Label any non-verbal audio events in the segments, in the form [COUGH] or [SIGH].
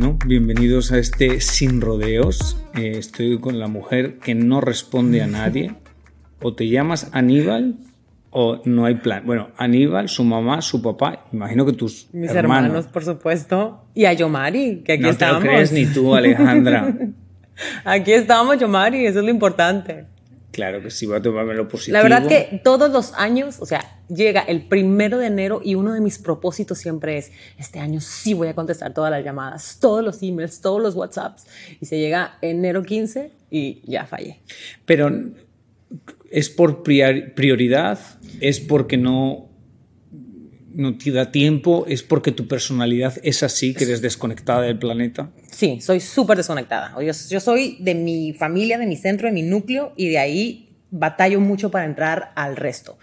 Bueno, bienvenidos a este Sin Rodeos. Eh, estoy con la mujer que no responde a nadie. O te llamas Aníbal o no hay plan. Bueno, Aníbal, su mamá, su papá, imagino que tus Mis hermanos, por supuesto. Y a Yomari, que aquí no estamos. No crees ni tú, Alejandra. [LAUGHS] aquí estamos, Yomari, eso es lo importante. Claro que sí, voy a tomarme lo positivo. La verdad que todos los años, o sea, llega el primero de enero y uno de mis propósitos siempre es, este año sí voy a contestar todas las llamadas, todos los emails, todos los WhatsApps. Y se llega enero 15 y ya fallé. Pero es por prioridad, es porque no, no te da tiempo, es porque tu personalidad es así, que eres desconectada del planeta. Sí, soy súper desconectada. Yo, yo soy de mi familia, de mi centro, de mi núcleo y de ahí batallo mucho para entrar al resto.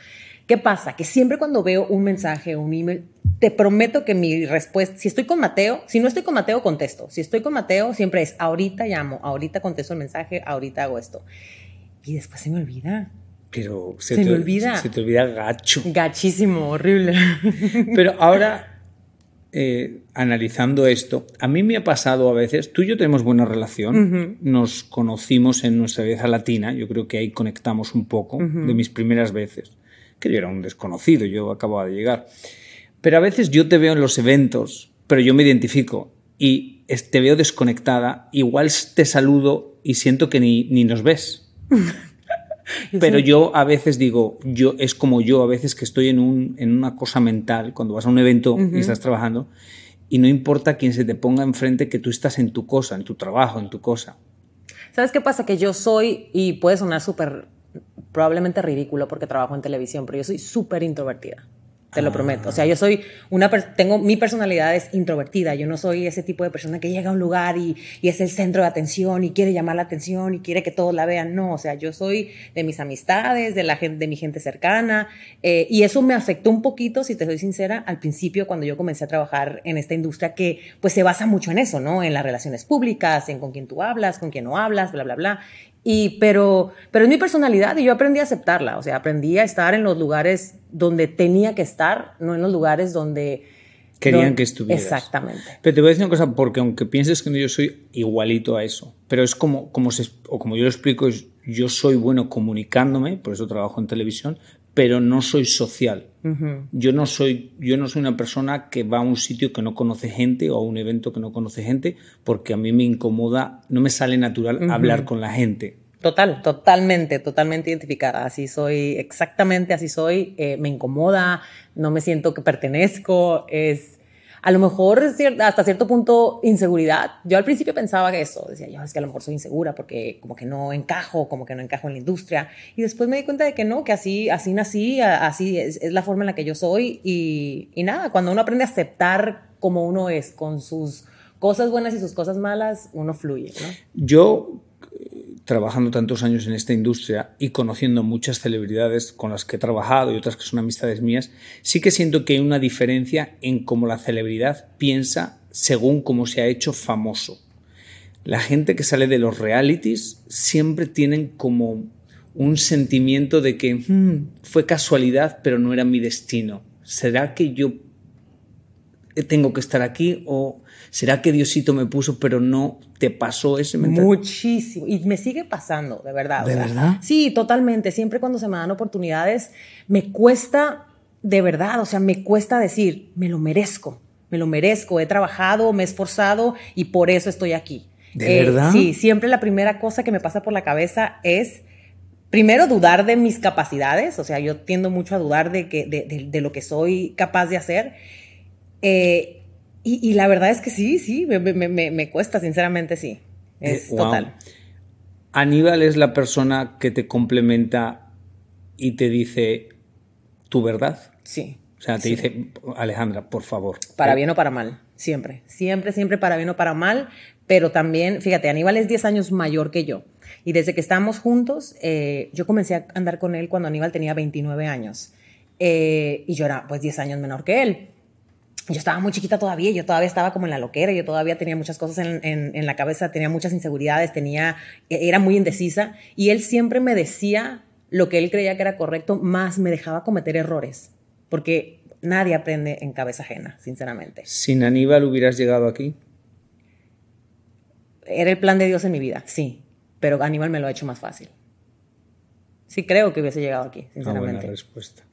¿Qué pasa? Que siempre cuando veo un mensaje o un email, te prometo que mi respuesta, si estoy con Mateo, si no estoy con Mateo, contesto. Si estoy con Mateo, siempre es ahorita llamo, ahorita contesto el mensaje, ahorita hago esto. Y después se me olvida. Pero se, se te, me olvida. Se te olvida gacho. Gachísimo, horrible. [LAUGHS] Pero ahora, eh, analizando esto, a mí me ha pasado a veces, tú y yo tenemos buena relación, uh -huh. nos conocimos en nuestra vieja latina, yo creo que ahí conectamos un poco uh -huh. de mis primeras veces, que yo era un desconocido, yo acababa de llegar. Pero a veces yo te veo en los eventos, pero yo me identifico y te veo desconectada, igual te saludo y siento que ni, ni nos ves. [LAUGHS] Pero yo a veces digo, yo es como yo a veces que estoy en, un, en una cosa mental, cuando vas a un evento uh -huh. y estás trabajando, y no importa quién se te ponga enfrente, que tú estás en tu cosa, en tu trabajo, en tu cosa. ¿Sabes qué pasa? Que yo soy, y puede sonar súper, probablemente ridículo porque trabajo en televisión, pero yo soy súper introvertida. Te lo prometo. O sea, yo soy una, tengo, mi personalidad es introvertida. Yo no soy ese tipo de persona que llega a un lugar y, y, es el centro de atención y quiere llamar la atención y quiere que todos la vean. No, o sea, yo soy de mis amistades, de la gente, de mi gente cercana. Eh, y eso me afectó un poquito, si te soy sincera, al principio cuando yo comencé a trabajar en esta industria que pues se basa mucho en eso, ¿no? En las relaciones públicas, en con quién tú hablas, con quién no hablas, bla, bla, bla. Y, pero, pero es mi personalidad y yo aprendí a aceptarla. O sea, aprendí a estar en los lugares donde tenía que estar, no en los lugares donde... Querían donde, que estuvieras. Exactamente. Pero te voy a decir una cosa, porque aunque pienses que yo soy igualito a eso, pero es como, como, se, o como yo lo explico, es, yo soy bueno comunicándome, por eso trabajo en televisión, pero no soy social. Uh -huh. yo, no soy, yo no soy una persona que va a un sitio que no conoce gente o a un evento que no conoce gente, porque a mí me incomoda, no me sale natural uh -huh. hablar con la gente. Total, totalmente, totalmente identificada. Así soy, exactamente así soy. Eh, me incomoda, no me siento que pertenezco. Es a lo mejor hasta cierto punto inseguridad. Yo al principio pensaba que eso, decía yo, es que a lo mejor soy insegura porque como que no encajo, como que no encajo en la industria. Y después me di cuenta de que no, que así, así nací, así es, es la forma en la que yo soy. Y, y nada, cuando uno aprende a aceptar como uno es, con sus cosas buenas y sus cosas malas, uno fluye. ¿no? Yo trabajando tantos años en esta industria y conociendo muchas celebridades con las que he trabajado y otras que son amistades mías, sí que siento que hay una diferencia en cómo la celebridad piensa según cómo se ha hecho famoso. La gente que sale de los realities siempre tienen como un sentimiento de que hmm, fue casualidad, pero no era mi destino. ¿Será que yo tengo que estar aquí o será que Diosito me puso pero no te pasó ese mental? Muchísimo y me sigue pasando, de verdad. ¿De o sea, verdad? Sí, totalmente. Siempre cuando se me dan oportunidades me cuesta de verdad, o sea, me cuesta decir, me lo merezco, me lo merezco, he trabajado, me he esforzado y por eso estoy aquí. ¿De verdad? Sí, siempre la primera cosa que me pasa por la cabeza es primero dudar de mis capacidades, o sea, yo tiendo mucho a dudar de, que, de, lo que soy capaz de hacer. Eh, y, la verdad es que sí, sí, me, cuesta, sinceramente sí. Eh, es total. Aníbal es la persona que te complementa y te dice tu verdad. Sí. O sea, te dice, Alejandra, por favor. Para bien o para mal, siempre. Siempre, siempre para bien o para mal. Pero también, fíjate, Aníbal es 10 años mayor que yo. Y desde que estábamos juntos, eh, yo comencé a andar con él cuando Aníbal tenía 29 años. Eh, y yo era pues 10 años menor que él. Yo estaba muy chiquita todavía, yo todavía estaba como en la loquera, yo todavía tenía muchas cosas en, en, la cabeza, tenía muchas inseguridades, tenía, era muy indecisa. Y él siempre me decía lo que él creía que era correcto, más me dejaba cometer errores. Porque nadie aprende en cabeza ajena, sinceramente. ¿Sin Aníbal hubieras llegado aquí? Era el plan de Dios en mi vida, sí pero Aníbal me lo ha hecho más fácil. Sí creo que hubiese llegado aquí, sinceramente. buena respuesta.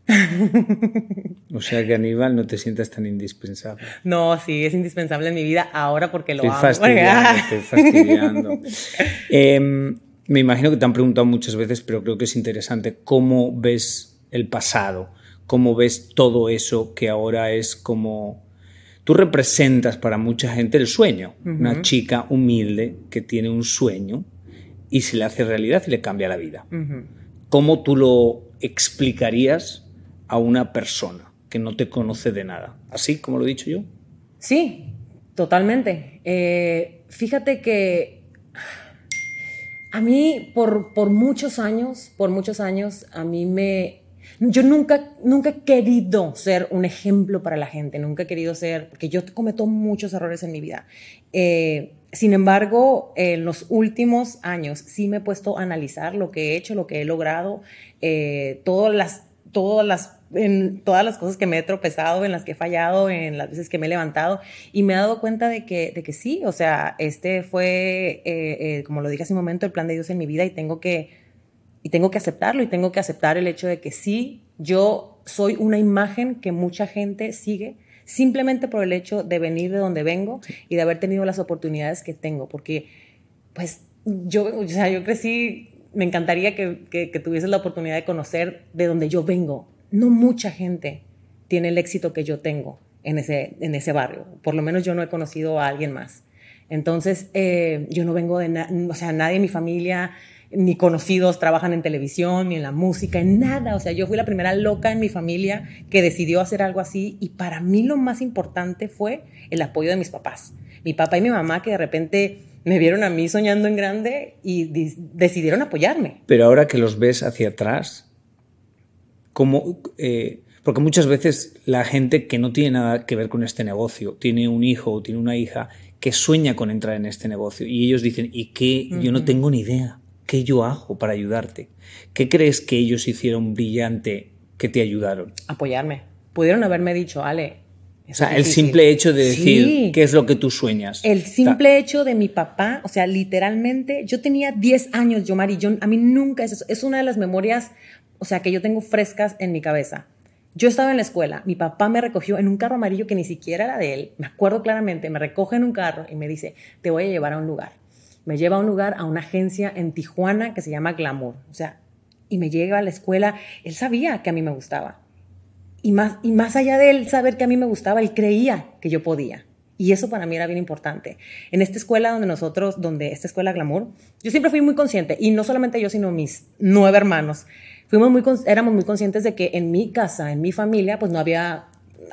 o sea que Aníbal no te sientas tan indispensable. No, sí, es indispensable en mi vida ahora porque lo estoy Fastidiando, estoy [LAUGHS] fastidiando. Em, me imagino que te han preguntado muchas veces, pero creo que es interesante cómo ves el pasado, cómo ves todo eso que ahora es como... Tú representas para mucha gente el sueño, una chica humilde que tiene un sueño y se le hace realidad y le cambia la vida. ¿Cómo tú lo explicarías a una persona que no te conoce de nada? ¿Así como lo he dicho yo? Sí, totalmente. Eh, fíjate que a mí por, por muchos años, por muchos años, a mí me, yo nunca, nunca he querido ser un ejemplo para la gente, nunca he querido ser, porque yo cometo muchos errores en mi vida. Eh, sin embargo, en los últimos años sí me he puesto a analizar lo que he hecho, lo que he logrado, eh, todas las, todas las en todas las cosas que me he tropezado, en las que he fallado, en las veces que me he levantado, y me he dado cuenta de que, de que sí, o sea, este fue, eh, eh, como lo dije hace un momento, el plan de Dios en mi vida y tengo, que, y tengo que aceptarlo y tengo que aceptar el hecho de que sí, yo soy una imagen que mucha gente sigue, simplemente por el hecho de venir de donde vengo y de haber tenido las oportunidades que tengo, porque pues yo, o sea, yo crecí, me encantaría que, que, tuvieses la oportunidad de conocer de donde yo vengo. No mucha gente tiene el éxito que yo tengo en ese, en ese barrio, por lo menos yo no he conocido a alguien más. Entonces, eh, yo no vengo de, o sea, nadie en mi familia ni conocidos trabajan en televisión, ni en la música, en nada. O sea, yo fui la primera loca en mi familia que decidió hacer algo así y para mí lo más importante fue el apoyo de mis papás. Mi papá y mi mamá que de repente me vieron a mí soñando en grande y decidieron apoyarme. Pero ahora que los ves hacia atrás, ¿cómo...? Eh, porque muchas veces la gente que no tiene nada que ver con este negocio, tiene un hijo o tiene una hija que sueña con entrar en este negocio y ellos dicen, ¿y qué? Yo no tengo ni idea. ¿Qué yo hago para ayudarte? ¿Qué crees que ellos hicieron brillante que te ayudaron? Apoyarme. Pudieron haberme dicho, Ale. O sea, el simple hecho de decir qué es lo que tú sueñas. El simple hecho de mi papá, o sea, literalmente, yo tenía 10 años, yo, Mari, yo, a mí nunca, es, es una de las memorias, o sea, que yo tengo frescas en mi cabeza. Yo estaba en la escuela, mi papá me recogió en un carro amarillo que ni siquiera era de él, me acuerdo claramente, me recoge en un carro y me dice, te voy a llevar a un lugar me lleva a un lugar, a una agencia en Tijuana que se llama Glamour. O sea, y me llega a la escuela, él sabía que a mí me gustaba. Y más, y más allá de él saber que a mí me gustaba, él creía que yo podía. Y eso para mí era bien importante. En esta escuela donde nosotros, donde esta escuela Glamour, yo siempre fui muy consciente, y no solamente yo, sino mis nueve hermanos, fuimos muy, éramos muy conscientes de que en mi casa, en mi familia, pues no había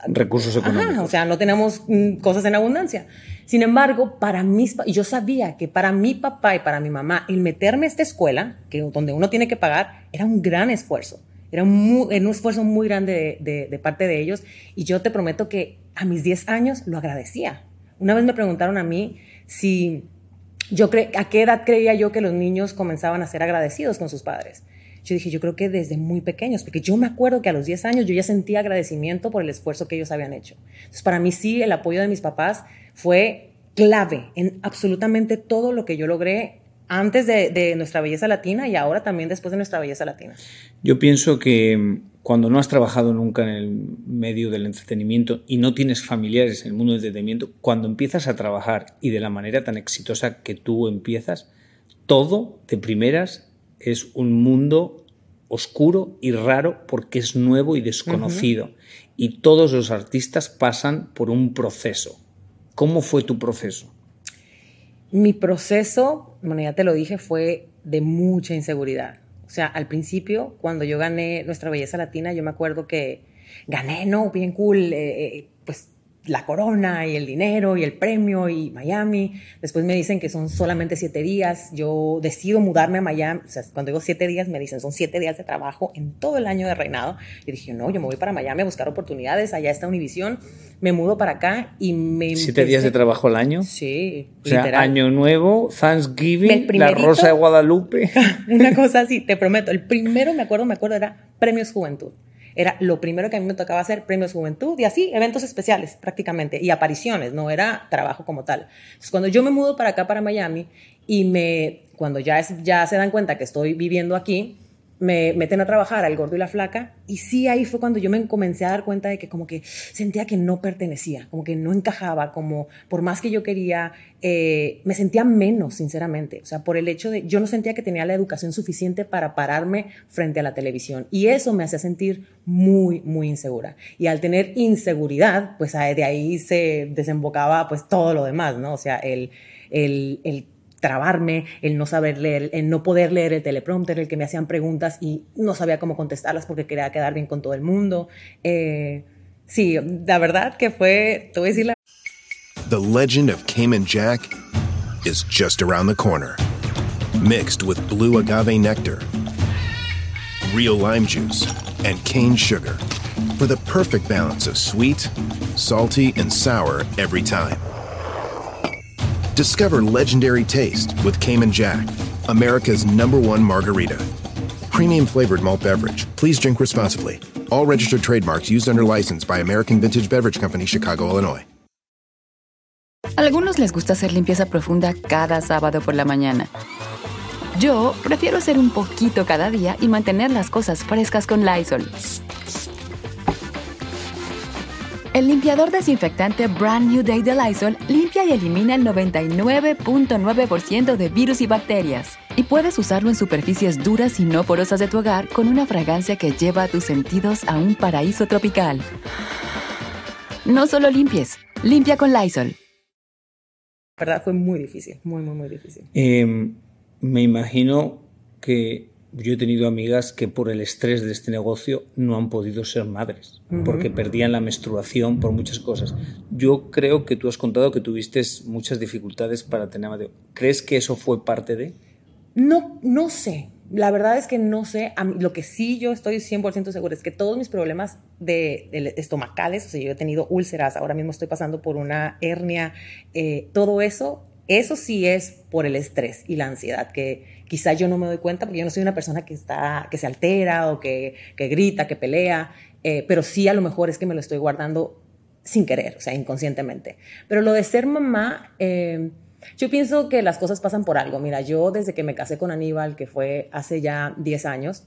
recursos económicos. o sea, no teníamos mm, cosas en abundancia. Sin embargo, para mis, y yo sabía que para mi papá y para mi mamá, el meterme a esta escuela, que, donde uno tiene que pagar, era un gran esfuerzo. Era un, un esfuerzo muy grande de, de, parte de ellos. Y yo te prometo que a mis 10 años lo agradecía. Una vez me preguntaron a mí si yo cre a qué edad creía yo que los niños comenzaban a ser agradecidos con sus padres. Yo dije, yo creo que desde muy pequeños, porque yo me acuerdo que a los 10 años yo ya sentía agradecimiento por el esfuerzo que ellos habían hecho. Entonces, para mí sí, el apoyo de mis papás fue clave en absolutamente todo lo que yo logré antes de, nuestra belleza latina y ahora también después de nuestra belleza latina. Yo pienso que cuando no has trabajado nunca en el medio del entretenimiento y no tienes familiares en el mundo del entretenimiento, cuando empiezas a trabajar y de la manera tan exitosa que tú empiezas, todo de primeras es un mundo oscuro y raro porque es nuevo y desconocido. Y todos los artistas pasan por un proceso. ¿Cómo fue tu proceso? Mi proceso, bueno, ya te lo dije, fue de mucha inseguridad. O sea, al principio, cuando yo gané Nuestra Belleza Latina, yo me acuerdo que gané, ¿no? Bien cool, eh, eh, pues la corona y el dinero y el premio y Miami. Después me dicen que son solamente siete días. Yo decido mudarme a Miami. O sea, cuando digo siete días, me dicen son siete días de trabajo en todo el año de reinado. Y dije, no, yo me voy para Miami a buscar oportunidades. Allá está Univision. Me mudo para acá y me. ¿Siete días de trabajo al año? Sí. O sea, Año Nuevo, Thanksgiving, la Rosa de Guadalupe. [LAUGHS] Una cosa así, te prometo. El primero, me acuerdo, me acuerdo, era Premios Juventud. Era lo primero que a mí me tocaba hacer, premios juventud y así, eventos especiales prácticamente, y apariciones, no era trabajo como tal. Entonces, cuando yo me mudo para acá, para Miami, y me, cuando ya, es, ya se dan cuenta que estoy viviendo aquí, me meten a trabajar al gordo y la flaca y sí ahí fue cuando yo me comencé a dar cuenta de que como que sentía que no pertenecía, como que no encajaba, como por más que yo quería, eh, me sentía menos, sinceramente. O sea, por el hecho de, yo no sentía que tenía la educación suficiente para pararme frente a la televisión y eso me hacía sentir muy, muy insegura. Y al tener inseguridad, pues de ahí se desembocaba pues todo lo demás, ¿no? O sea, el, el, el trabarme, el no saber leer, el no poder leer el teleprompter, el que me hacían preguntas y no sabía cómo contestarlas porque quería quedar bien con todo el mundo. Eh, sí, la verdad que fue, te voy a. The legend of Cayman Jack is just around the corner. Mixed with blue agave nectar, real lime juice, and cane sugar for the perfect balance of sweet, salty, and sour every time. Discover legendary taste with Cayman Jack, America's number one margarita. Premium flavored malt beverage. Please drink responsibly. All registered trademarks used under license by American Vintage Beverage Company, Chicago, Illinois. Algunos les gusta hacer limpieza profunda cada sábado por la mañana. Yo prefiero hacer un poquito cada día y mantener las cosas frescas con Lysol. El limpiador desinfectante Brand New Day de Lysol limpia y elimina el 99.9% de virus y bacterias. Y puedes usarlo en superficies duras y no porosas de tu hogar con una fragancia que lleva a tus sentidos a un paraíso tropical. No solo limpies, limpia con Lysol. La verdad fue muy difícil, muy, muy, muy difícil. Eh, me imagino que yo he tenido amigas que por el estrés de este negocio no han podido ser madres, porque perdían la menstruación por muchas cosas. Yo creo que tú has contado que tuviste muchas dificultades para tener Mateo. ¿Crees que eso fue parte de? No, no sé. La verdad es que no sé. lo que sí yo estoy 100% segura es que todos mis problemas de, estomacales, o sea, yo he tenido úlceras, ahora mismo estoy pasando por una hernia, eh, todo eso eso sí es por el estrés y la ansiedad, que quizá yo no me doy cuenta porque yo no soy una persona que, está, que se altera o que, grita, que pelea, eh, pero sí a lo mejor es que me lo estoy guardando sin querer, o sea, inconscientemente. Pero lo de ser mamá, eh, yo pienso que las cosas pasan por algo. Mira, yo desde que me casé con Aníbal, que fue hace ya 10 años,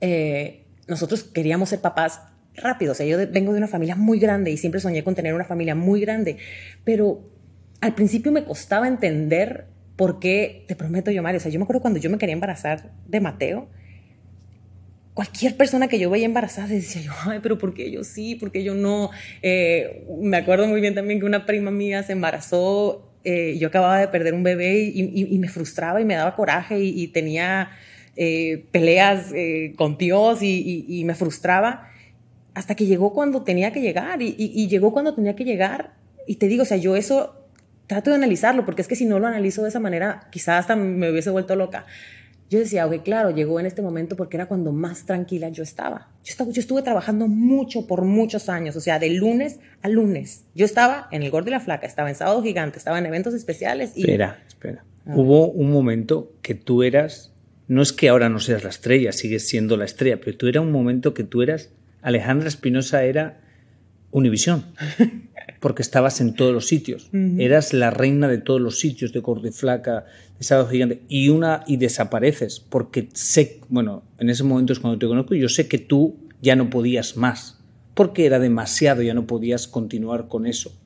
eh, nosotros queríamos ser papás rápido. O sea, yo vengo de una familia muy grande y siempre soñé con tener una familia muy grande, pero al principio me costaba entender por qué, te prometo yo, Mario, o sea, yo me acuerdo cuando yo me quería embarazar de Mateo, cualquier persona que yo veía embarazada decía yo, ay, pero ¿por qué yo sí? ¿Por qué yo no? Eh, me acuerdo muy bien también que una prima mía se embarazó, eh, yo acababa de perder un bebé y, me frustraba y me daba coraje y, tenía eh, peleas con Dios y, me frustraba hasta que llegó cuando tenía que llegar y llegó cuando tenía que llegar. Y te digo, o sea, yo eso trato de analizarlo, porque es que si no lo analizo de esa manera, quizás hasta me hubiese vuelto loca. Yo decía, ok, claro, llegó en este momento porque era cuando más tranquila yo estaba. Yo, estaba, yo estuve trabajando mucho por muchos años, o sea, de lunes a lunes. Yo estaba en el Gordo y la Flaca, estaba en Sábado Gigante, estaba en eventos especiales. Y... Espera, espera. Hubo un momento que tú eras, no es que ahora no seas la estrella, sigues siendo la estrella, pero tú era un momento que tú eras, Alejandra Espinosa era Univisión. [LAUGHS] porque estabas en todos los sitios. Eras la reina de todos los sitios, de Gordo y Flaca, de Sábado Gigante, y una y desapareces, porque sé, bueno, en ese momento es cuando te conozco, yo sé que tú ya no podías más, porque era demasiado, ya no podías continuar con eso.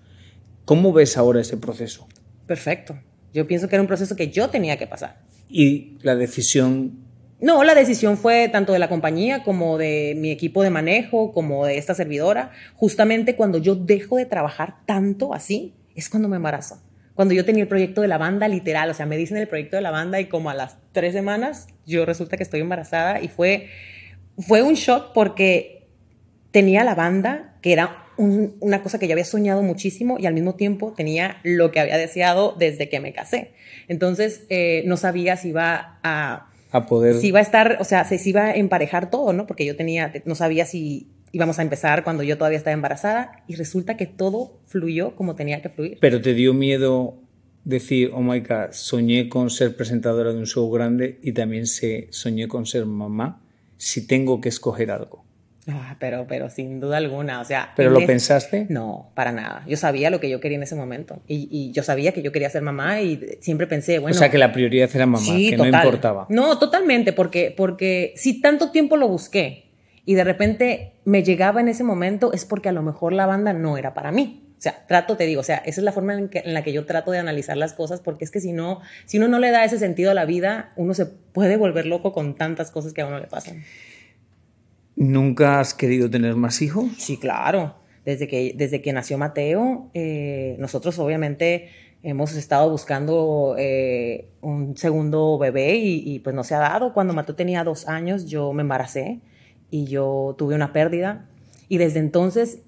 ¿Cómo ves ahora ese proceso? Perfecto. Yo pienso que era un proceso que yo tenía que pasar. ¿Y la decisión no, la decisión fue tanto de la compañía como de mi equipo de manejo, como de esta servidora. Justamente cuando yo dejo de trabajar tanto así, es cuando me embarazo. Cuando yo tenía el proyecto de la banda, literal, o sea, me dicen el proyecto de la banda y como a las tres semanas, yo resulta que estoy embarazada y fue, fue un shock porque tenía la banda, que era una cosa que yo había soñado muchísimo y al mismo tiempo tenía lo que había deseado desde que me casé. Entonces, eh, no sabía si iba a a poder... Si iba a estar, o sea, se, iba a emparejar todo, ¿no? Porque yo tenía, no sabía si íbamos a empezar cuando yo todavía estaba embarazada y resulta que todo fluyó como tenía que fluir. Pero te dio miedo decir, oh my God, soñé con ser presentadora de un show grande y también se, soñé con ser mamá, si tengo que escoger algo. Ah, pero, pero sin duda alguna, o sea... ¿Pero lo pensaste? No, para nada. Yo sabía lo que yo quería en ese momento y, y, yo sabía que yo quería ser mamá y siempre pensé, bueno... O sea, que la prioridad era mamá, que no importaba. No, totalmente, porque, porque si tanto tiempo lo busqué y de repente me llegaba en ese momento es porque a lo mejor la banda no era para mí. O sea, trato, te digo, o sea, esa es la forma en, en, la que yo trato de analizar las cosas, porque es que si no, si uno no le da ese sentido a la vida, uno se puede volver loco con tantas cosas que a uno le pasan. ¿Nunca has querido tener más hijos? Sí, claro. Desde que, desde que nació Mateo, eh, nosotros obviamente hemos estado buscando eh, un segundo bebé y, pues no se ha dado. Cuando Mateo tenía dos años yo me embaracé y yo tuve una pérdida y desde entonces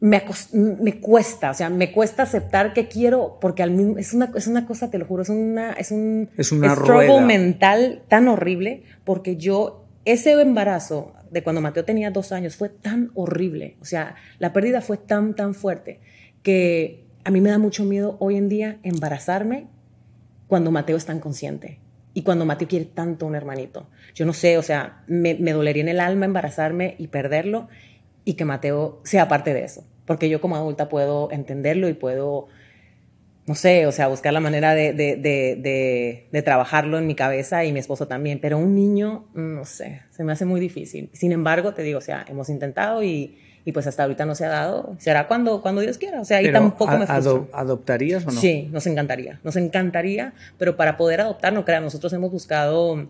me, me, cuesta, o sea, me cuesta aceptar que quiero, porque al mismo, es, una, es una cosa, te lo juro, es, una, es un es una mental tan horrible, porque yo ese embarazo de cuando Mateo tenía dos años fue tan horrible, o sea, la pérdida fue tan, tan fuerte, que a mí me da mucho miedo hoy en día embarazarme cuando Mateo es tan consciente y cuando Mateo quiere tanto un hermanito. Yo no sé, o sea, me, me dolería en el alma embarazarme y perderlo y que Mateo sea parte de eso, porque yo como adulta puedo entenderlo y puedo no sé, o sea, buscar la manera de, de, de, de, trabajarlo en mi cabeza y mi esposo también, pero un niño, no sé, se me hace muy difícil. Sin embargo, te digo, o sea, hemos intentado y, y pues hasta ahorita no se ha dado. Será cuando, cuando Dios quiera, o sea, ahí tampoco me frustro. ¿Adoptarías o no? Sí, nos encantaría, nos encantaría, pero para poder adoptar, no crean, nosotros hemos buscado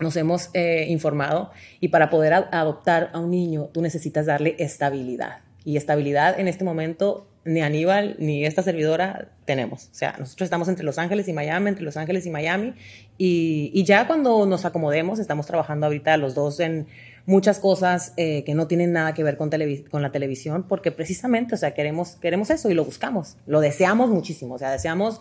nos hemos eh, informado y para poder adoptar a un niño tú necesitas darle estabilidad. Y estabilidad en este momento ni Aníbal ni esta servidora tenemos. O sea, nosotros estamos entre Los Ángeles y Miami, entre Los Ángeles y Miami, y, ya cuando nos acomodemos, estamos trabajando ahorita los dos en muchas cosas eh, que no tienen nada que ver con, con la televisión, porque precisamente, o sea, queremos, queremos eso y lo buscamos, lo deseamos muchísimo, o sea, deseamos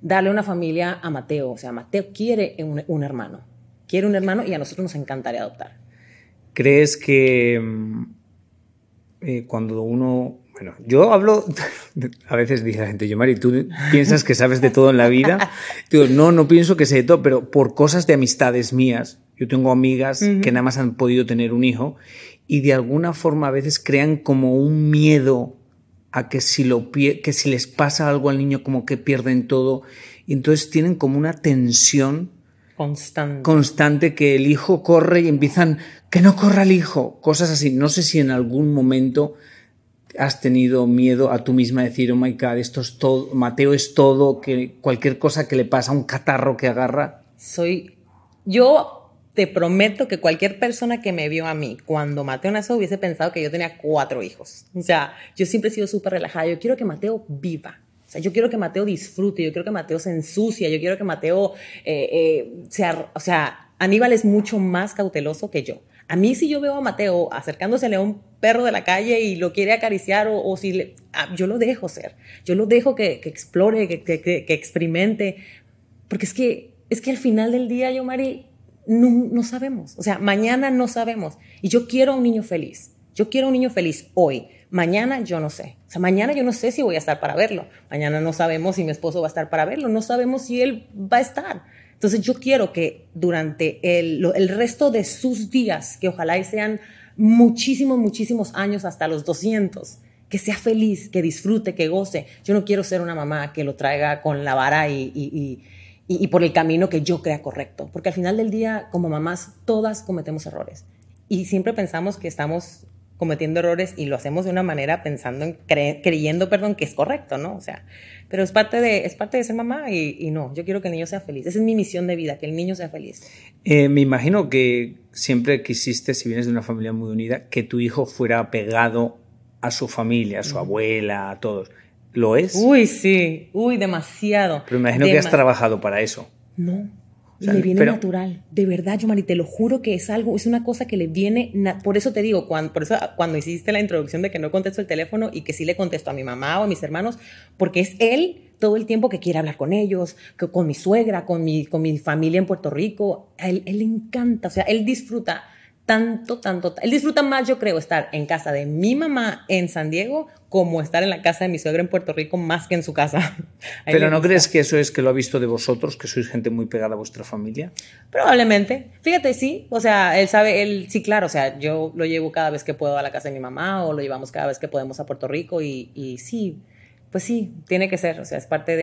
darle una familia a Mateo, o sea, Mateo quiere un, hermano, quiere un hermano y a nosotros nos encantaría adoptar. ¿Crees que mm, eh, cuando uno bueno, yo hablo, [LAUGHS] a veces dice la gente, yo Mari, tú piensas que sabes de todo en la vida. [LAUGHS] Digo, no, no pienso que sé de todo, pero por cosas de amistades mías. Yo tengo amigas que nada más han podido tener un hijo y de alguna forma a veces crean como un miedo a que si, lo, que si les pasa algo al niño como que pierden todo. Y entonces tienen como una tensión constante. constante que el hijo corre y empiezan que no corra el hijo, cosas así. No sé si en algún momento has tenido miedo a tú misma decir, oh my God, esto es todo, Mateo es todo, que cualquier cosa que le pasa, un catarro que agarra? Soy, yo te prometo que cualquier persona que me vio a mí cuando Mateo nació hubiese pensado que yo tenía cuatro hijos. O sea, yo siempre he sido súper relajada. Yo quiero que Mateo viva. O sea, yo quiero que Mateo disfrute, yo quiero que Mateo se ensucie, yo quiero que Mateo eh, eh, sea, o sea, Aníbal es mucho más cauteloso que yo. A mí si yo veo a Mateo acercándose a un perro de la calle y lo quiere acariciar o, si le, ah, yo lo dejo ser, yo lo dejo que, explore, que, que, experimente, porque es que, es que al final del día, yo, Mari, no, no sabemos, o sea, mañana no sabemos y yo quiero a un niño feliz, yo quiero un niño feliz hoy. Mañana yo no sé. O sea, mañana yo no sé si voy a estar para verlo. Mañana no sabemos si mi esposo va a estar para verlo. No sabemos si él va a estar. Entonces yo quiero que durante el, el resto de sus días, que ojalá sean muchísimos, muchísimos años hasta los 200, que sea feliz, que disfrute, que goce. Yo no quiero ser una mamá que lo traiga con la vara y, y, y, por el camino que yo crea correcto, porque al final del día, como mamás, todas cometemos errores. y siempre pensamos que estamos cometiendo errores y lo hacemos de una manera pensando en, creyendo, perdón, que es correcto, ¿no? O sea, pero es parte de, es parte de ser mamá y, no, yo quiero que el niño sea feliz. Esa es mi misión de vida, que el niño sea feliz. Eh, me imagino que siempre quisiste, si vienes de una familia muy unida, que tu hijo fuera pegado a su familia, a su abuela, a todos. ¿Lo es? Uy, sí, uy, demasiado. Pero me imagino que has trabajado para eso. No, le viene natural, de verdad, Yomari, te lo juro que es algo, es una cosa que le viene, por eso te digo, cuando, por eso cuando hiciste la introducción de que no contesto el teléfono y que sí le contesto a mi mamá o a mis hermanos, porque es él todo el tiempo que quiere hablar con ellos, que con mi suegra, con mi, con mi familia en Puerto Rico, a él, él le encanta, o sea, él disfruta tanto, tanto. Él disfruta más, yo creo, estar en casa de mi mamá en San Diego como estar en la casa de mi suegra en Puerto Rico más que en su casa. [LAUGHS] Pero ¿no crees que eso es que lo ha visto de vosotros, que sois gente muy pegada a vuestra familia? Probablemente. Fíjate, sí. O sea, él sabe, él sí, claro. O sea, yo lo llevo cada vez que puedo a la casa de mi mamá o lo llevamos cada vez que podemos a Puerto Rico y, y sí, pues sí, tiene que ser. O sea, es parte de...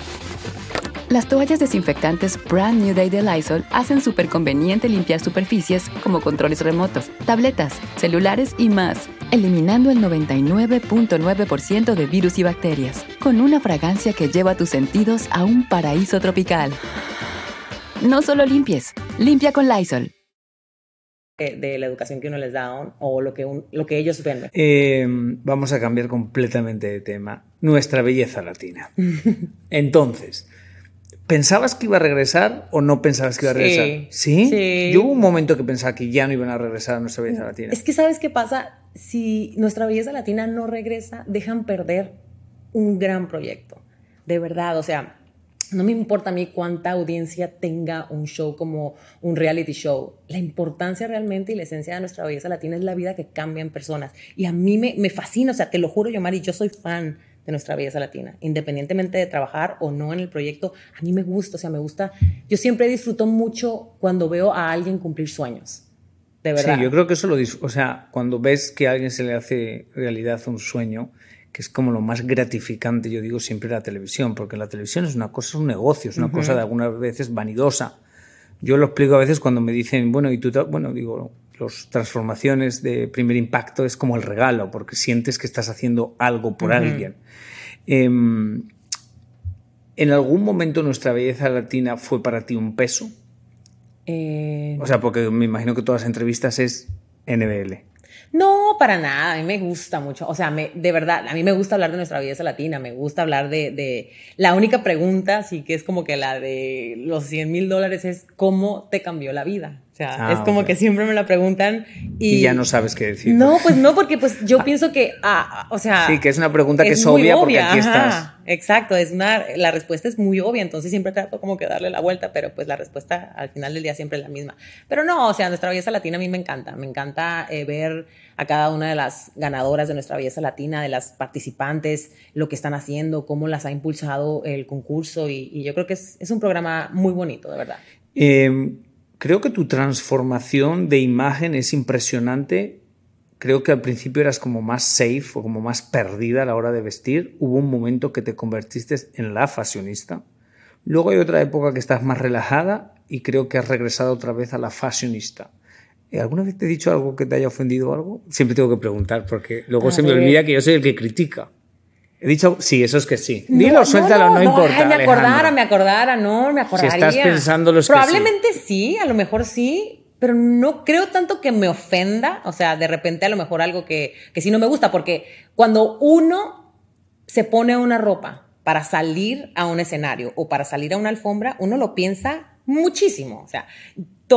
Las toallas desinfectantes Brand New Day de Lysol hacen súper conveniente limpiar superficies como controles remotos, tabletas, celulares y más, eliminando el 99.9% de virus y bacterias, con una fragancia que lleva tus sentidos a un paraíso tropical. No solo limpies, limpia con Lysol de la educación que uno les da o lo que, lo que ellos ven. Eh, vamos a cambiar completamente de tema. Nuestra belleza latina. [LAUGHS] Entonces, ¿Pensabas que iba a regresar o no pensabas que iba a regresar? ¿Sí? ¿Sí? Yo hubo un momento que pensaba que ya no iban a regresar a nuestra belleza latina. Es que sabes qué pasa, si nuestra belleza latina no regresa, dejan perder un gran proyecto. De verdad, o sea, no me importa a mí cuánta audiencia tenga un show como un reality show. La importancia realmente y la esencia de nuestra belleza latina es la vida que cambia en personas. Y a mí me, me fascina, o sea, te lo juro, yo, Mari, yo soy fan de nuestra belleza latina, independientemente de trabajar o no en el proyecto, a mí me gusta, o sea, me gusta, yo siempre disfruto mucho cuando veo a alguien cumplir sueños. De verdad. Sí, yo creo que eso lo o sea, cuando ves que a alguien se le hace realidad un sueño, que es como lo más gratificante, yo digo siempre la televisión, porque la televisión es una cosa, es un negocio, es una cosa de algunas veces vanidosa. Yo lo explico a veces cuando me dicen, bueno, y tú, bueno, digo, las transformaciones de primer impacto es como el regalo, porque sientes que estás haciendo algo por alguien. Em, ¿En algún momento nuestra belleza latina fue para ti un peso? Eh, o sea, porque me imagino que todas las entrevistas es NBL. No, para nada, a mí me gusta mucho, o sea, me, de verdad, a mí me gusta hablar de nuestra belleza latina, me gusta hablar de, de la única pregunta, sí que es como que la de los 100 mil dólares es ¿cómo te cambió la vida? O sea, ah, es como que siempre me la preguntan y, y, ya no sabes qué decir. No, pues no, porque pues yo ah. pienso que, ah, o sea... Sí, que es una pregunta que es, obvia, porque aquí estás. Exacto, es una, la respuesta es muy obvia, entonces siempre trato como que darle la vuelta, pero pues la respuesta al final del día siempre es la misma. Pero no, o sea, nuestra belleza latina a mí me encanta, me encanta eh, ver a cada una de las ganadoras de nuestra belleza latina, de las participantes, lo que están haciendo, cómo las ha impulsado el concurso y, yo creo que es, es, un programa muy bonito, de verdad. Eh, Creo que tu transformación de imagen es impresionante. Creo que al principio eras como más safe o como más perdida a la hora de vestir. Hubo un momento que te convertiste en la fashionista. Luego hay otra época que estás más relajada y creo que has regresado otra vez a la fashionista. Eh, ¿Alguna vez te he dicho algo que te haya ofendido o algo? Siempre tengo que preguntar porque luego se me olvida que yo soy el que critica. He dicho, sí, eso es que sí. Dilo, suéltalo, no, importa. me acordara, me acordara, no, me acordaría. Si estás pensando los Probablemente sí. a lo mejor sí, pero no creo tanto que me ofenda. O sea, de repente a lo mejor algo que, que sí no me gusta, porque cuando uno se pone una ropa para salir a un escenario o para salir a una alfombra, uno lo piensa muchísimo. O sea,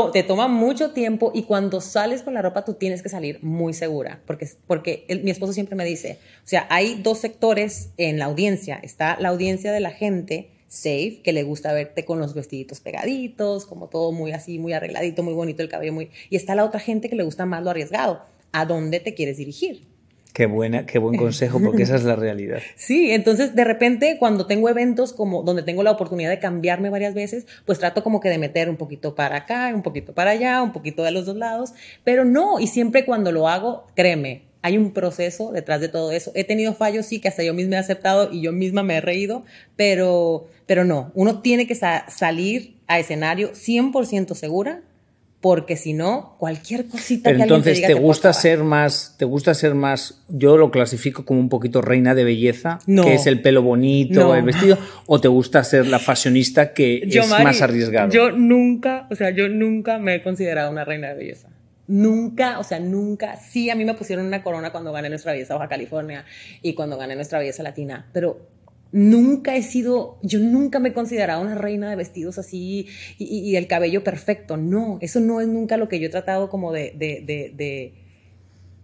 te toma mucho tiempo y cuando sales con la ropa tú tienes que salir muy segura, porque, porque mi esposo siempre me dice, o sea, hay dos sectores en la audiencia. Está la audiencia de la gente safe, que le gusta verte con los vestiditos pegaditos, como todo muy así, muy arregladito, muy bonito el cabello, muy... Y está la otra gente que le gusta más lo arriesgado. ¿A dónde te quieres dirigir? Qué buena, qué buen consejo, porque esa es la realidad. [LAUGHS] Sí, entonces de repente cuando tengo eventos como donde tengo la oportunidad de cambiarme varias veces, pues trato como que de meter un poquito para acá, un poquito para allá, un poquito de los dos lados, pero no, y siempre cuando lo hago, créeme, hay un proceso detrás de todo eso. He tenido fallos, sí, que hasta yo misma he aceptado y yo misma me he reído, pero, pero no, uno tiene que salir a escenario 100% segura porque si no, cualquier cosita Pero que entonces te, diga te gusta ser más, te gusta ser más, yo lo clasifico como un poquito reina de belleza, que es el pelo bonito, el vestido, o te gusta ser la fashionista que es más arriesgado. Yo nunca, o sea, yo nunca me he considerado una reina de belleza. Nunca, o sea, nunca. Sí, a mí me pusieron una corona cuando gané nuestra belleza Baja California y cuando gané nuestra belleza latina, pero nunca he sido, yo nunca me he considerado una reina de vestidos así y, el cabello perfecto. No, eso no es nunca lo que yo he tratado como de, de, de,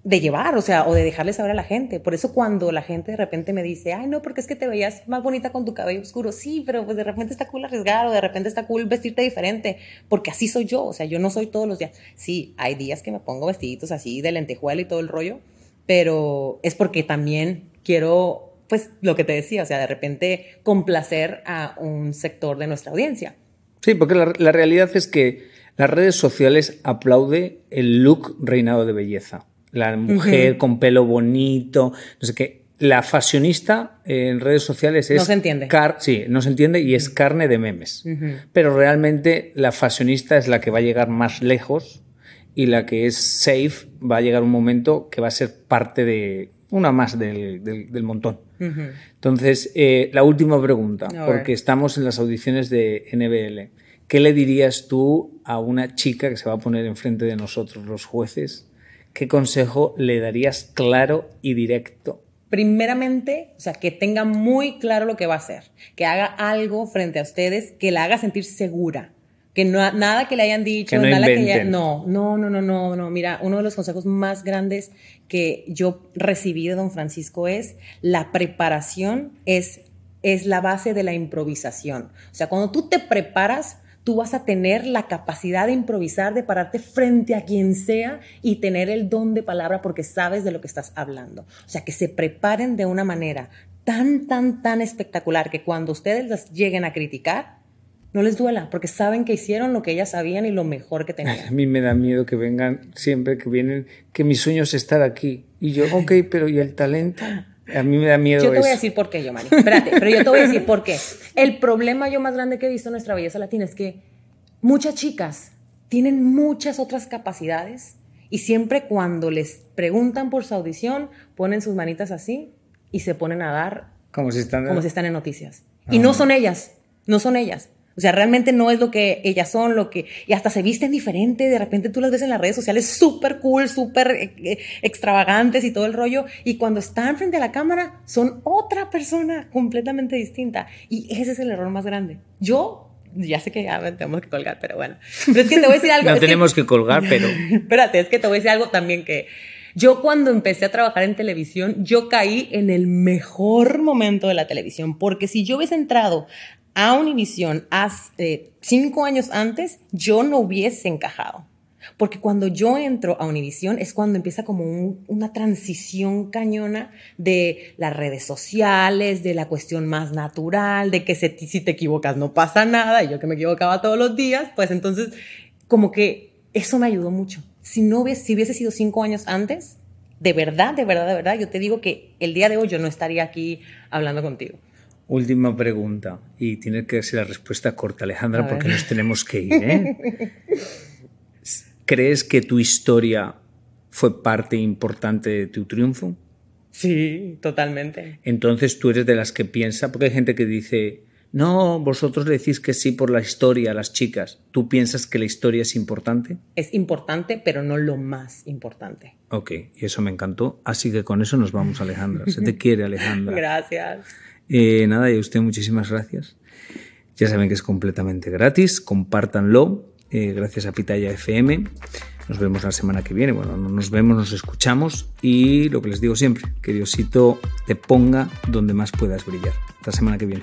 de, llevar, o sea, o de dejarle saber a la gente. Por eso cuando la gente de repente me dice, ay, no, porque es que te veías más bonita con tu cabello oscuro. Sí, pero pues de repente está cool arriesgar de repente está cool vestirte diferente, porque así soy yo, o sea, yo no soy todos los días. Sí, hay días que me pongo vestiditos así de lentejuela y todo el rollo, pero es porque también quiero pues lo que te decía, o sea, de repente complacer a un sector de nuestra audiencia. Sí, porque la, realidad es que las redes sociales aplaude el look reinado de belleza. La mujer con pelo bonito, no sé qué. La fashionista en redes sociales es... No se entiende. sí, no se entiende y es carne de memes. Pero realmente la fashionista es la que va a llegar más lejos y la que es safe va a llegar un momento que va a ser parte de una más del, del, montón. Entonces, eh, la última pregunta, porque estamos en las audiciones de NBL. ¿Qué le dirías tú a una chica que se va a poner enfrente de nosotros, los jueces? ¿Qué consejo le darías claro y directo? Primeramente, o sea, que tenga muy claro lo que va a hacer, que haga algo frente a ustedes que la haga sentir segura, que no, nada que le hayan dicho, no nada que no, no, no, no, no, no. Mira, uno de los consejos más grandes que yo recibí de don Francisco es la preparación es, es la base de la improvisación. O sea, cuando tú te preparas, tú vas a tener la capacidad de improvisar, de pararte frente a quien sea y tener el don de palabra porque sabes de lo que estás hablando. O sea, que se preparen de una manera tan, tan, tan espectacular que cuando ustedes las lleguen a criticar, no les duela, porque saben que hicieron lo que ellas sabían y lo mejor que tenían. [LAUGHS] A mí me da miedo que vengan siempre que vienen, que mi sueño es estar aquí. Y yo, [LAUGHS] ok, pero ¿y el talento? A mí me da miedo. Yo te voy a decir por qué, yo, Mari. Espérate, pero yo te voy a decir por qué. [LAUGHS] El problema yo más grande que he visto en nuestra belleza latina es que muchas chicas tienen muchas otras capacidades y siempre cuando les preguntan por su audición, ponen sus manitas así y se ponen a dar como si están, como si están en noticias. Y no son ellas, no son ellas. O sea, realmente no es lo que ellas son, lo que... Y hasta se visten diferente, de repente tú las ves en las redes sociales súper cool, súper eh, eh, extravagantes y todo el rollo, y cuando están frente a la cámara son otra persona completamente distinta. Y ese es el error más grande. Yo ya sé que ya tenemos que colgar, pero bueno. Pero es que te voy a decir [LAUGHS] algo. no tenemos que... que colgar, pero. [LAUGHS] Espérate, es que te voy a decir algo también que yo cuando empecé a trabajar en televisión, yo caí en el mejor momento de la televisión, porque si yo hubiese entrado a Univision hace cinco años antes, yo no hubiese encajado. Porque cuando yo entro a Univision es cuando empieza como una transición cañona de las redes sociales, de la cuestión más natural, de que si te equivocas no pasa nada, y yo que me equivocaba todos los días, pues entonces como que eso me ayudó mucho. Si no hubiese, si hubiese sido cinco años antes, de verdad, de verdad, de verdad, yo te digo que el día de hoy yo no estaría aquí hablando contigo. Última pregunta, y tiene que ser la respuesta corta, Alejandra, porque nos tenemos que ir. ¿eh? ¿Crees que tu historia fue parte importante de tu triunfo? Sí, totalmente. Entonces tú eres de las que piensa, porque hay gente que dice, no, vosotros decís que sí por la historia, las chicas. ¿Tú piensas que la historia es importante? Es importante, pero no lo más importante. Ok, y eso me encantó. Así que con eso nos vamos, Alejandra. Se te quiere, Alejandra. [LAUGHS] Gracias. Eh, nada, y a usted muchísimas gracias. Ya saben que es completamente gratis, compártanlo. Eh, gracias a Pitaya FM. Nos vemos la semana que viene. Bueno, nos vemos, nos escuchamos y lo que les digo siempre, que Diosito te ponga donde más puedas brillar. La semana que viene.